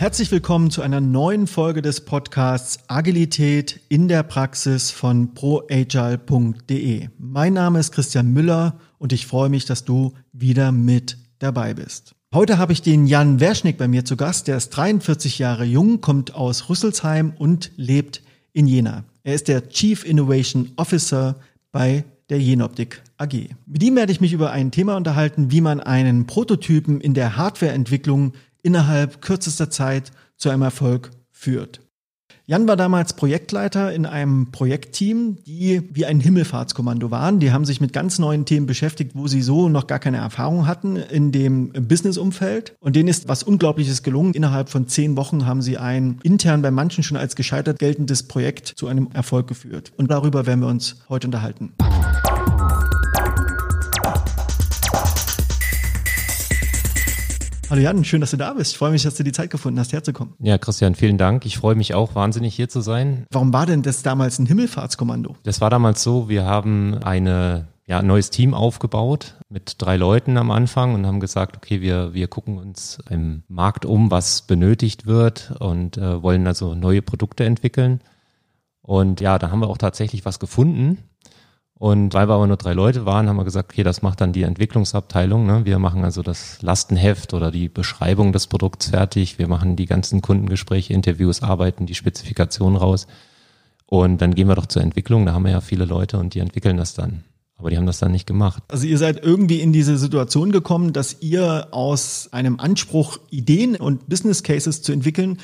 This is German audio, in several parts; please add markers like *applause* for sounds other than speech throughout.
Herzlich willkommen zu einer neuen Folge des Podcasts Agilität in der Praxis von proagile.de. Mein Name ist Christian Müller und ich freue mich, dass du wieder mit dabei bist. Heute habe ich den Jan Werschnick bei mir zu Gast. Der ist 43 Jahre jung, kommt aus Rüsselsheim und lebt in Jena. Er ist der Chief Innovation Officer bei der Jenoptik AG. Mit ihm werde ich mich über ein Thema unterhalten, wie man einen Prototypen in der Hardwareentwicklung innerhalb kürzester Zeit zu einem Erfolg führt. Jan war damals Projektleiter in einem Projektteam, die wie ein Himmelfahrtskommando waren. Die haben sich mit ganz neuen Themen beschäftigt, wo sie so noch gar keine Erfahrung hatten in dem Businessumfeld. Und denen ist was Unglaubliches gelungen. Innerhalb von zehn Wochen haben sie ein intern bei manchen schon als gescheitert geltendes Projekt zu einem Erfolg geführt. Und darüber werden wir uns heute unterhalten. Hallo Jan, schön, dass du da bist. Ich freue mich, dass du die Zeit gefunden hast, herzukommen. Ja, Christian, vielen Dank. Ich freue mich auch wahnsinnig hier zu sein. Warum war denn das damals ein Himmelfahrtskommando? Das war damals so, wir haben eine ja, ein neues Team aufgebaut mit drei Leuten am Anfang und haben gesagt, okay, wir, wir gucken uns im Markt um, was benötigt wird und äh, wollen also neue Produkte entwickeln. Und ja, da haben wir auch tatsächlich was gefunden. Und weil wir aber nur drei Leute waren, haben wir gesagt, okay, das macht dann die Entwicklungsabteilung. Ne? Wir machen also das Lastenheft oder die Beschreibung des Produkts fertig. Wir machen die ganzen Kundengespräche, Interviews, arbeiten die Spezifikation raus. Und dann gehen wir doch zur Entwicklung. Da haben wir ja viele Leute und die entwickeln das dann. Aber die haben das dann nicht gemacht. Also ihr seid irgendwie in diese Situation gekommen, dass ihr aus einem Anspruch, Ideen und Business Cases zu entwickeln,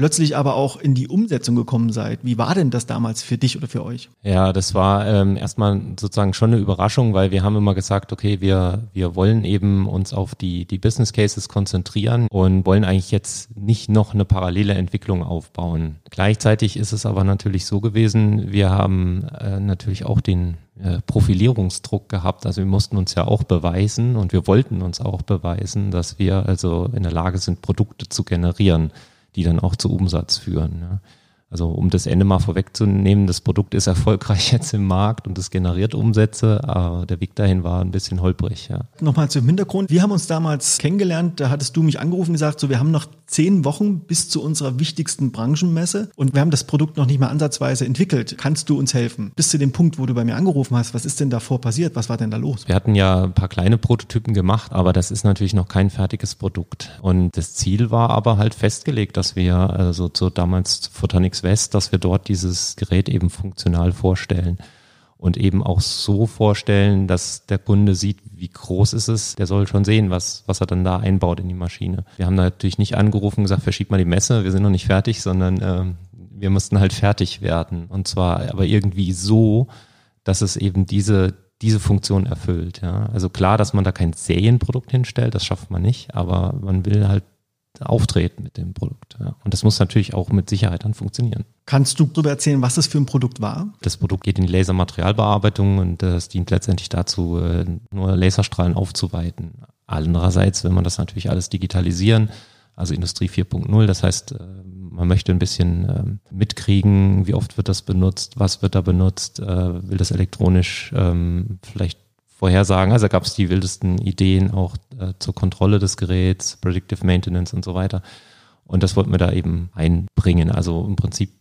plötzlich aber auch in die Umsetzung gekommen seid. Wie war denn das damals für dich oder für euch? Ja, das war ähm, erstmal sozusagen schon eine Überraschung, weil wir haben immer gesagt, okay, wir, wir wollen eben uns auf die, die Business Cases konzentrieren und wollen eigentlich jetzt nicht noch eine parallele Entwicklung aufbauen. Gleichzeitig ist es aber natürlich so gewesen, wir haben äh, natürlich auch den äh, Profilierungsdruck gehabt. Also wir mussten uns ja auch beweisen und wir wollten uns auch beweisen, dass wir also in der Lage sind, Produkte zu generieren die dann auch zu Umsatz führen. Ja. Also um das Ende mal vorwegzunehmen, das Produkt ist erfolgreich *laughs* jetzt im Markt und es generiert Umsätze, aber der Weg dahin war ein bisschen holprig. Ja. Nochmal zum Hintergrund. Wir haben uns damals kennengelernt, da hattest du mich angerufen und gesagt, so wir haben noch zehn Wochen bis zu unserer wichtigsten Branchenmesse und wir haben das Produkt noch nicht mal ansatzweise entwickelt. Kannst du uns helfen? Bis zu dem Punkt, wo du bei mir angerufen hast, was ist denn davor passiert? Was war denn da los? Wir hatten ja ein paar kleine Prototypen gemacht, aber das ist natürlich noch kein fertiges Produkt. Und das Ziel war aber halt festgelegt, dass wir also so damals Photonics West, dass wir dort dieses Gerät eben funktional vorstellen und eben auch so vorstellen, dass der Kunde sieht, wie groß ist es. Der soll schon sehen, was, was er dann da einbaut in die Maschine. Wir haben natürlich nicht angerufen und gesagt, verschiebt mal die Messe, wir sind noch nicht fertig, sondern äh, wir mussten halt fertig werden. Und zwar aber irgendwie so, dass es eben diese, diese Funktion erfüllt. Ja. Also klar, dass man da kein Serienprodukt hinstellt, das schafft man nicht, aber man will halt auftreten mit dem Produkt. Ja. Und das muss natürlich auch mit Sicherheit dann funktionieren. Kannst du darüber erzählen, was das für ein Produkt war? Das Produkt geht in die Lasermaterialbearbeitung und das dient letztendlich dazu, äh, nur Laserstrahlen aufzuweiten. Andererseits will man das natürlich alles digitalisieren, also Industrie 4.0. Das heißt, äh, man möchte ein bisschen ähm, mitkriegen, wie oft wird das benutzt, was wird da benutzt, äh, will das elektronisch ähm, vielleicht vorhersagen. Also gab es die wildesten Ideen auch äh, zur Kontrolle des Geräts, Predictive Maintenance und so weiter. Und das wollten wir da eben einbringen. Also im Prinzip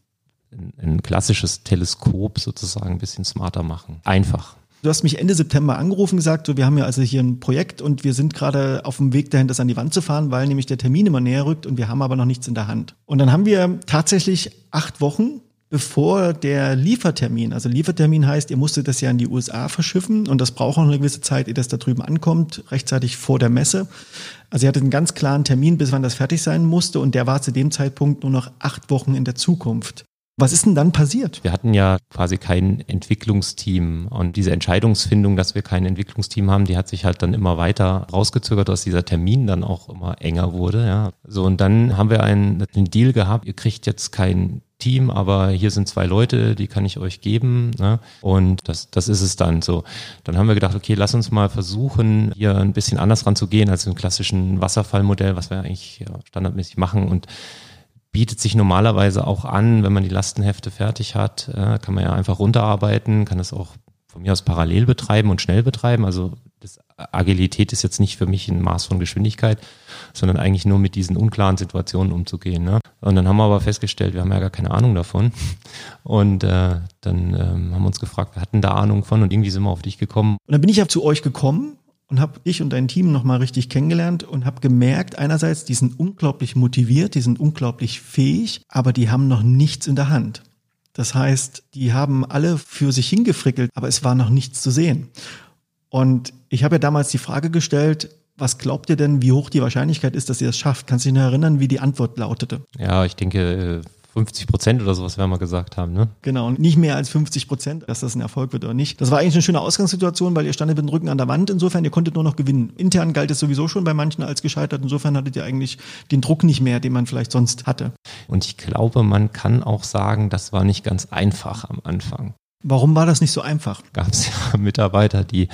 ein, ein klassisches Teleskop sozusagen ein bisschen smarter machen. Einfach. Du hast mich Ende September angerufen gesagt, so, wir haben ja also hier ein Projekt und wir sind gerade auf dem Weg dahin, das an die Wand zu fahren, weil nämlich der Termin immer näher rückt und wir haben aber noch nichts in der Hand. Und dann haben wir tatsächlich acht Wochen bevor der Liefertermin, also Liefertermin heißt, ihr musstet das ja in die USA verschiffen und das braucht auch eine gewisse Zeit, ehe das da drüben ankommt, rechtzeitig vor der Messe. Also ihr hattet einen ganz klaren Termin, bis wann das fertig sein musste und der war zu dem Zeitpunkt nur noch acht Wochen in der Zukunft. Was ist denn dann passiert? Wir hatten ja quasi kein Entwicklungsteam und diese Entscheidungsfindung, dass wir kein Entwicklungsteam haben, die hat sich halt dann immer weiter rausgezögert, dass dieser Termin dann auch immer enger wurde. Ja. So und dann haben wir einen, einen Deal gehabt. Ihr kriegt jetzt kein Team, aber hier sind zwei Leute, die kann ich euch geben. Ne? Und das, das ist es dann so. Dann haben wir gedacht, okay, lass uns mal versuchen, hier ein bisschen anders ranzugehen als im klassischen Wasserfallmodell, was wir eigentlich ja, standardmäßig machen und bietet sich normalerweise auch an, wenn man die Lastenhefte fertig hat, äh, kann man ja einfach runterarbeiten, kann es auch von mir aus parallel betreiben und schnell betreiben. Also das Agilität ist jetzt nicht für mich ein Maß von Geschwindigkeit, sondern eigentlich nur mit diesen unklaren Situationen umzugehen. Ne? Und dann haben wir aber festgestellt, wir haben ja gar keine Ahnung davon. Und äh, dann ähm, haben wir uns gefragt, wir hatten da Ahnung von und irgendwie sind wir auf dich gekommen. Und dann bin ich ja zu euch gekommen und habe dich und dein Team nochmal richtig kennengelernt und habe gemerkt, einerseits, die sind unglaublich motiviert, die sind unglaublich fähig, aber die haben noch nichts in der Hand. Das heißt, die haben alle für sich hingefrickelt, aber es war noch nichts zu sehen. Und ich habe ja damals die Frage gestellt, was glaubt ihr denn, wie hoch die Wahrscheinlichkeit ist, dass ihr es schafft? Kannst du dich noch erinnern, wie die Antwort lautete? Ja, ich denke 50 Prozent oder sowas werden wir gesagt haben, ne? Genau, und nicht mehr als 50 Prozent, dass das ein Erfolg wird oder nicht. Das war eigentlich eine schöne Ausgangssituation, weil ihr standet mit dem Rücken an der Wand. Insofern, ihr konntet nur noch gewinnen. Intern galt es sowieso schon bei manchen als gescheitert. Insofern hattet ihr eigentlich den Druck nicht mehr, den man vielleicht sonst hatte. Und ich glaube, man kann auch sagen, das war nicht ganz einfach am Anfang. Warum war das nicht so einfach? Gab es ja *laughs* Mitarbeiter, die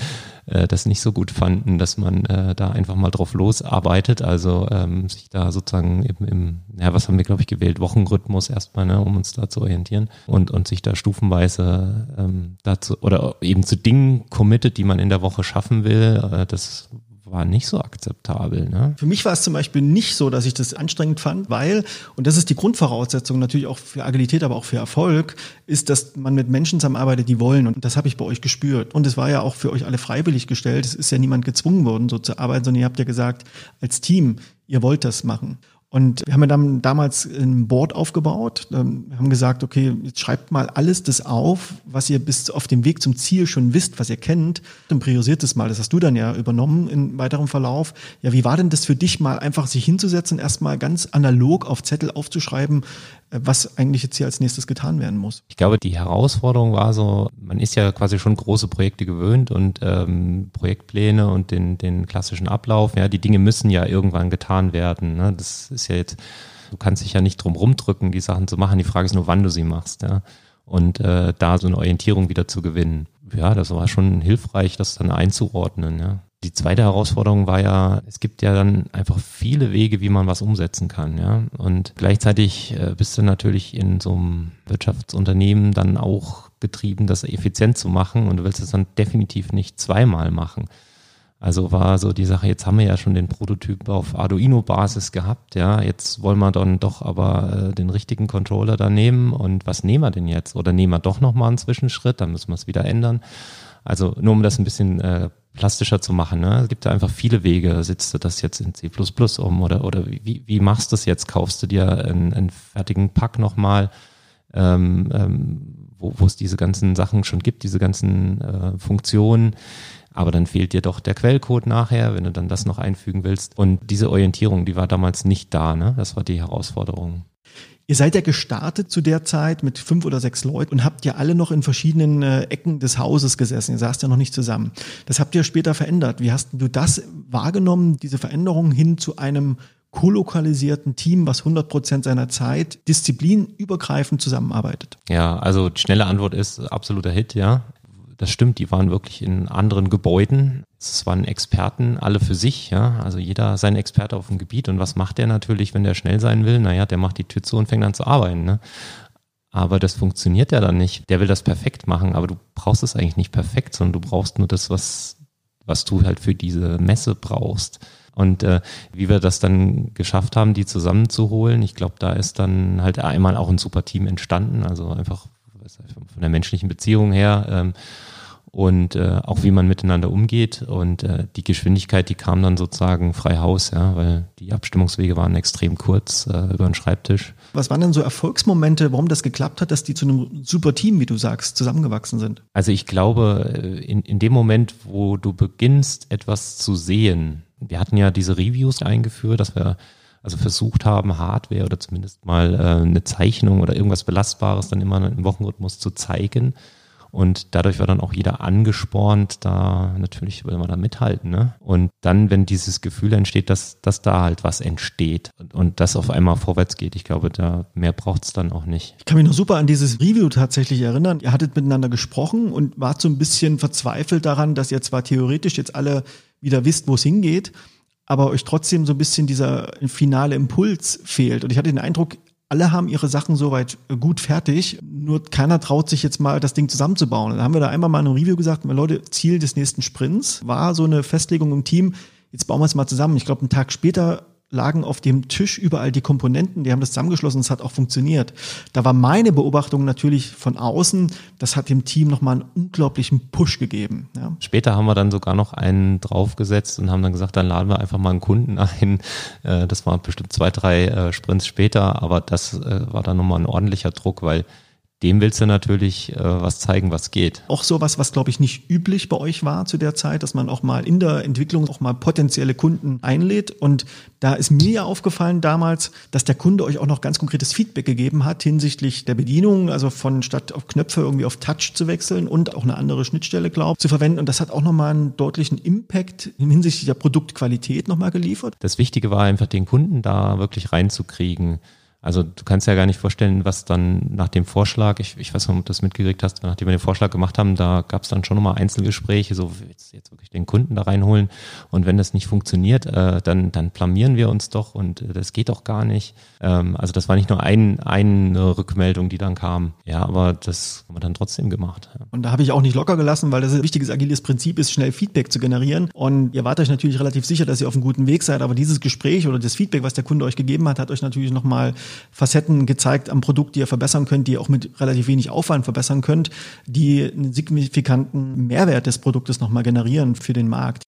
äh, das nicht so gut fanden, dass man äh, da einfach mal drauf losarbeitet, also ähm, sich da sozusagen im, im ja, was haben wir, glaube ich, gewählt, Wochenrhythmus erstmal, ne, um uns da zu orientieren und, und sich da stufenweise ähm, dazu oder eben zu Dingen committet, die man in der Woche schaffen will. Äh, das war nicht so akzeptabel. Ne? Für mich war es zum Beispiel nicht so, dass ich das anstrengend fand, weil, und das ist die Grundvoraussetzung natürlich auch für Agilität, aber auch für Erfolg, ist, dass man mit Menschen zusammenarbeitet, die wollen. Und das habe ich bei euch gespürt. Und es war ja auch für euch alle freiwillig gestellt. Es ist ja niemand gezwungen worden, so zu arbeiten, sondern ihr habt ja gesagt, als Team, ihr wollt das machen. Und wir haben ja dann damals ein Board aufgebaut. Ähm, wir haben gesagt, okay, jetzt schreibt mal alles das auf, was ihr bis auf dem Weg zum Ziel schon wisst, was ihr kennt. Und priorisiert es mal. Das hast du dann ja übernommen im weiteren Verlauf. Ja, wie war denn das für dich mal einfach sich hinzusetzen, erstmal ganz analog auf Zettel aufzuschreiben, was eigentlich jetzt hier als nächstes getan werden muss. Ich glaube, die Herausforderung war so, man ist ja quasi schon große Projekte gewöhnt und ähm, Projektpläne und den, den klassischen Ablauf, ja, die Dinge müssen ja irgendwann getan werden. Ne? Das ist ja jetzt, du kannst dich ja nicht drum rumdrücken, die Sachen zu machen. Die Frage ist nur, wann du sie machst, ja. Und äh, da so eine Orientierung wieder zu gewinnen. Ja, das war schon hilfreich, das dann einzuordnen, ja. Die zweite Herausforderung war ja, es gibt ja dann einfach viele Wege, wie man was umsetzen kann, ja. Und gleichzeitig äh, bist du natürlich in so einem Wirtschaftsunternehmen dann auch getrieben, das effizient zu machen und du willst es dann definitiv nicht zweimal machen. Also war so die Sache, jetzt haben wir ja schon den Prototyp auf Arduino-Basis gehabt, ja, jetzt wollen wir dann doch aber äh, den richtigen Controller da nehmen und was nehmen wir denn jetzt? Oder nehmen wir doch nochmal einen Zwischenschritt, dann müssen wir es wieder ändern. Also nur um das ein bisschen äh, plastischer zu machen. Ne? Es gibt da einfach viele Wege. Sitzt du das jetzt in C++ um oder, oder wie, wie machst du das jetzt? Kaufst du dir einen, einen fertigen Pack nochmal, ähm, ähm, wo, wo es diese ganzen Sachen schon gibt, diese ganzen äh, Funktionen. Aber dann fehlt dir doch der Quellcode nachher, wenn du dann das noch einfügen willst. Und diese Orientierung, die war damals nicht da. Ne? Das war die Herausforderung. Ihr seid ja gestartet zu der Zeit mit fünf oder sechs Leuten und habt ja alle noch in verschiedenen äh, Ecken des Hauses gesessen. Ihr saßt ja noch nicht zusammen. Das habt ihr später verändert. Wie hast du das wahrgenommen, diese Veränderung hin zu einem kolokalisierten Team, was 100 Prozent seiner Zeit disziplinübergreifend zusammenarbeitet? Ja, also die schnelle Antwort ist absoluter Hit, ja das stimmt, die waren wirklich in anderen Gebäuden. Es waren Experten, alle für sich, ja. Also jeder sein Experte auf dem Gebiet. Und was macht der natürlich, wenn der schnell sein will? Naja, der macht die Tür zu und fängt an zu arbeiten, ne? Aber das funktioniert ja dann nicht. Der will das perfekt machen, aber du brauchst es eigentlich nicht perfekt, sondern du brauchst nur das, was, was du halt für diese Messe brauchst. Und äh, wie wir das dann geschafft haben, die zusammenzuholen, ich glaube, da ist dann halt einmal auch ein super Team entstanden. Also einfach von der menschlichen Beziehung her. Ähm, und äh, auch wie man miteinander umgeht. Und äh, die Geschwindigkeit, die kam dann sozusagen frei Haus, ja, weil die Abstimmungswege waren extrem kurz äh, über den Schreibtisch. Was waren denn so Erfolgsmomente, warum das geklappt hat, dass die zu einem super Team, wie du sagst, zusammengewachsen sind? Also ich glaube, äh, in, in dem Moment, wo du beginnst, etwas zu sehen, wir hatten ja diese Reviews eingeführt, dass wir also versucht haben, Hardware oder zumindest mal äh, eine Zeichnung oder irgendwas Belastbares dann immer im Wochenrhythmus zu zeigen. Und dadurch war dann auch jeder angespornt, da natürlich will man da mithalten. Ne? Und dann, wenn dieses Gefühl entsteht, dass, dass da halt was entsteht und, und das auf einmal vorwärts geht, ich glaube, da mehr braucht es dann auch nicht. Ich kann mich noch super an dieses Review tatsächlich erinnern. Ihr hattet miteinander gesprochen und wart so ein bisschen verzweifelt daran, dass ihr zwar theoretisch jetzt alle wieder wisst, wo es hingeht, aber euch trotzdem so ein bisschen dieser finale Impuls fehlt. Und ich hatte den Eindruck, alle haben ihre Sachen soweit äh, gut fertig, nur keiner traut sich jetzt mal das Ding zusammenzubauen. Dann haben wir da einmal mal in einem Review gesagt, Leute, Ziel des nächsten Sprints war so eine Festlegung im Team, jetzt bauen wir es mal zusammen. Ich glaube, einen Tag später lagen auf dem Tisch überall die Komponenten, die haben das zusammengeschlossen, es hat auch funktioniert. Da war meine Beobachtung natürlich von außen, das hat dem Team nochmal einen unglaublichen Push gegeben. Ja. Später haben wir dann sogar noch einen draufgesetzt und haben dann gesagt, dann laden wir einfach mal einen Kunden ein. Äh, das war bestimmt zwei, drei äh, Sprints später, aber das äh, war dann nochmal ein ordentlicher Druck, weil dem willst du natürlich äh, was zeigen, was geht. Auch sowas, was glaube ich nicht üblich bei euch war zu der Zeit, dass man auch mal in der Entwicklung auch mal potenzielle Kunden einlädt. Und da ist mir ja aufgefallen damals, dass der Kunde euch auch noch ganz konkretes Feedback gegeben hat hinsichtlich der Bedienung, also von statt auf Knöpfe irgendwie auf Touch zu wechseln und auch eine andere Schnittstelle, glaube zu verwenden. Und das hat auch nochmal einen deutlichen Impact hinsichtlich der Produktqualität nochmal geliefert. Das Wichtige war einfach, den Kunden da wirklich reinzukriegen. Also du kannst ja gar nicht vorstellen, was dann nach dem Vorschlag, ich, ich weiß nicht, ob du das mitgekriegt hast, nachdem wir den Vorschlag gemacht haben, da gab es dann schon nochmal Einzelgespräche, so jetzt, jetzt wirklich den Kunden da reinholen und wenn das nicht funktioniert, äh, dann, dann blamieren wir uns doch und äh, das geht doch gar nicht. Ähm, also das war nicht nur ein, eine Rückmeldung, die dann kam, ja, aber das haben wir dann trotzdem gemacht. Ja. Und da habe ich auch nicht locker gelassen, weil das ein wichtiges agiles Prinzip ist, schnell Feedback zu generieren und ihr wart euch natürlich relativ sicher, dass ihr auf einem guten Weg seid, aber dieses Gespräch oder das Feedback, was der Kunde euch gegeben hat, hat euch natürlich nochmal Facetten gezeigt am Produkt, die ihr verbessern könnt, die ihr auch mit relativ wenig Aufwand verbessern könnt, die einen signifikanten Mehrwert des Produktes nochmal generieren für den Markt.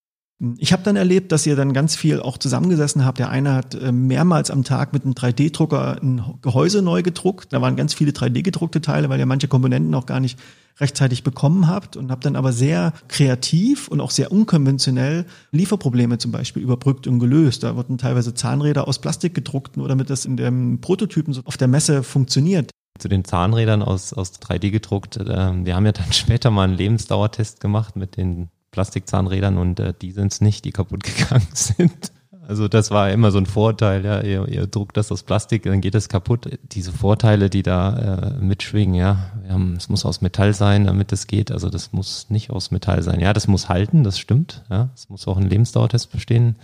Ich habe dann erlebt, dass ihr dann ganz viel auch zusammengesessen habt. Der eine hat äh, mehrmals am Tag mit einem 3D-Drucker ein Gehäuse neu gedruckt. Da waren ganz viele 3D-gedruckte Teile, weil ihr manche Komponenten auch gar nicht rechtzeitig bekommen habt und habt dann aber sehr kreativ und auch sehr unkonventionell Lieferprobleme zum Beispiel überbrückt und gelöst. Da wurden teilweise Zahnräder aus Plastik gedruckt, nur damit das in dem Prototypen so auf der Messe funktioniert zu den Zahnrädern aus, aus 3D gedruckt. Äh, wir haben ja dann *laughs* später mal einen Lebensdauertest gemacht mit den Plastikzahnrädern und äh, die sind es nicht, die kaputt *laughs* gegangen sind. Also das war immer so ein Vorteil, ja, ihr, ihr druckt das aus Plastik, dann geht es kaputt. Diese Vorteile, die da äh, mitschwingen, ja, haben, es muss aus Metall sein, damit es geht. Also das muss nicht aus Metall sein. Ja, das muss halten, das stimmt. Ja, es muss auch ein Lebensdauertest bestehen.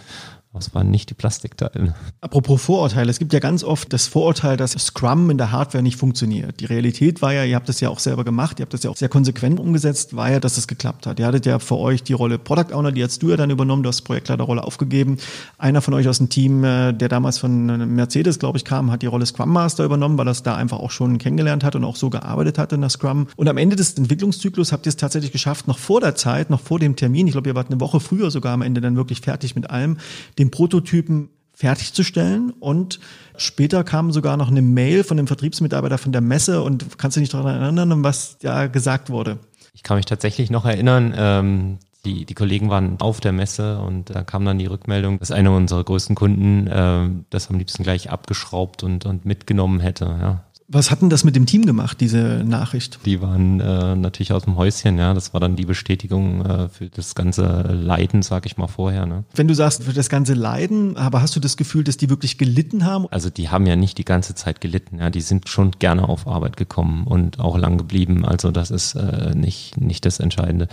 Das waren nicht die Plastikteile. Apropos Vorurteile, es gibt ja ganz oft das Vorurteil, dass Scrum in der Hardware nicht funktioniert. Die Realität war ja, ihr habt das ja auch selber gemacht, ihr habt das ja auch sehr konsequent umgesetzt, war ja, dass es geklappt hat. Ihr hattet ja für euch die Rolle Product Owner, die hast du ja dann übernommen, du hast Projektleiterrolle aufgegeben. Einer von euch aus dem Team, äh, der damals von Mercedes, glaube ich, kam, hat die Rolle Scrum Master übernommen, weil er es da einfach auch schon kennengelernt hat und auch so gearbeitet hat in der Scrum. Und am Ende des Entwicklungszyklus habt ihr es tatsächlich geschafft, noch vor der Zeit, noch vor dem Termin, ich glaube, ihr wart eine Woche früher sogar am Ende dann wirklich fertig mit allem, den Prototypen fertigzustellen und später kam sogar noch eine Mail von dem Vertriebsmitarbeiter von der Messe und kannst du dich daran erinnern, was da gesagt wurde? Ich kann mich tatsächlich noch erinnern, ähm, die, die Kollegen waren auf der Messe und da kam dann die Rückmeldung, dass einer unserer größten Kunden äh, das am liebsten gleich abgeschraubt und, und mitgenommen hätte. Ja. Was hat denn das mit dem Team gemacht, diese Nachricht? Die waren äh, natürlich aus dem Häuschen, ja. Das war dann die Bestätigung äh, für das ganze Leiden, sag ich mal vorher. Ne? Wenn du sagst, für das ganze Leiden, aber hast du das Gefühl, dass die wirklich gelitten haben? Also die haben ja nicht die ganze Zeit gelitten, ja. Die sind schon gerne auf Arbeit gekommen und auch lang geblieben. Also das ist äh, nicht, nicht das Entscheidende.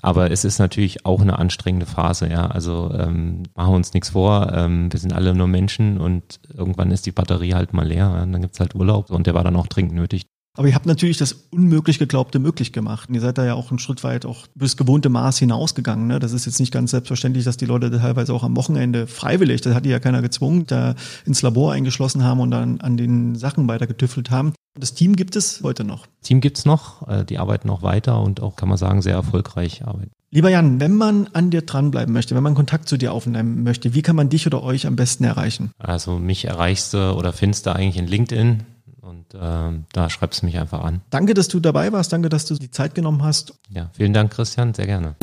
Aber es ist natürlich auch eine anstrengende Phase, ja. Also ähm, machen wir uns nichts vor. Ähm, wir sind alle nur Menschen und irgendwann ist die Batterie halt mal leer. Ja? Dann gibt's halt Urlaub und der war dann auch dringend nötig. Aber ihr habt natürlich das unmöglich Geglaubte möglich gemacht. Und ihr seid da ja auch ein Schritt weit auch bis gewohnte Maß hinausgegangen. Ne? Das ist jetzt nicht ganz selbstverständlich, dass die Leute teilweise auch am Wochenende freiwillig, das hat die ja keiner gezwungen, da ins Labor eingeschlossen haben und dann an den Sachen weiter getüffelt haben. Das Team gibt es heute noch. Team gibt's noch, äh, die arbeiten auch weiter und auch, kann man sagen, sehr erfolgreich arbeiten. Lieber Jan, wenn man an dir dranbleiben möchte, wenn man Kontakt zu dir aufnehmen möchte, wie kann man dich oder euch am besten erreichen? Also mich erreichst du oder findest du eigentlich in LinkedIn und äh, da schreibst du mich einfach an. Danke, dass du dabei warst. Danke, dass du die Zeit genommen hast. Ja, vielen Dank, Christian. Sehr gerne.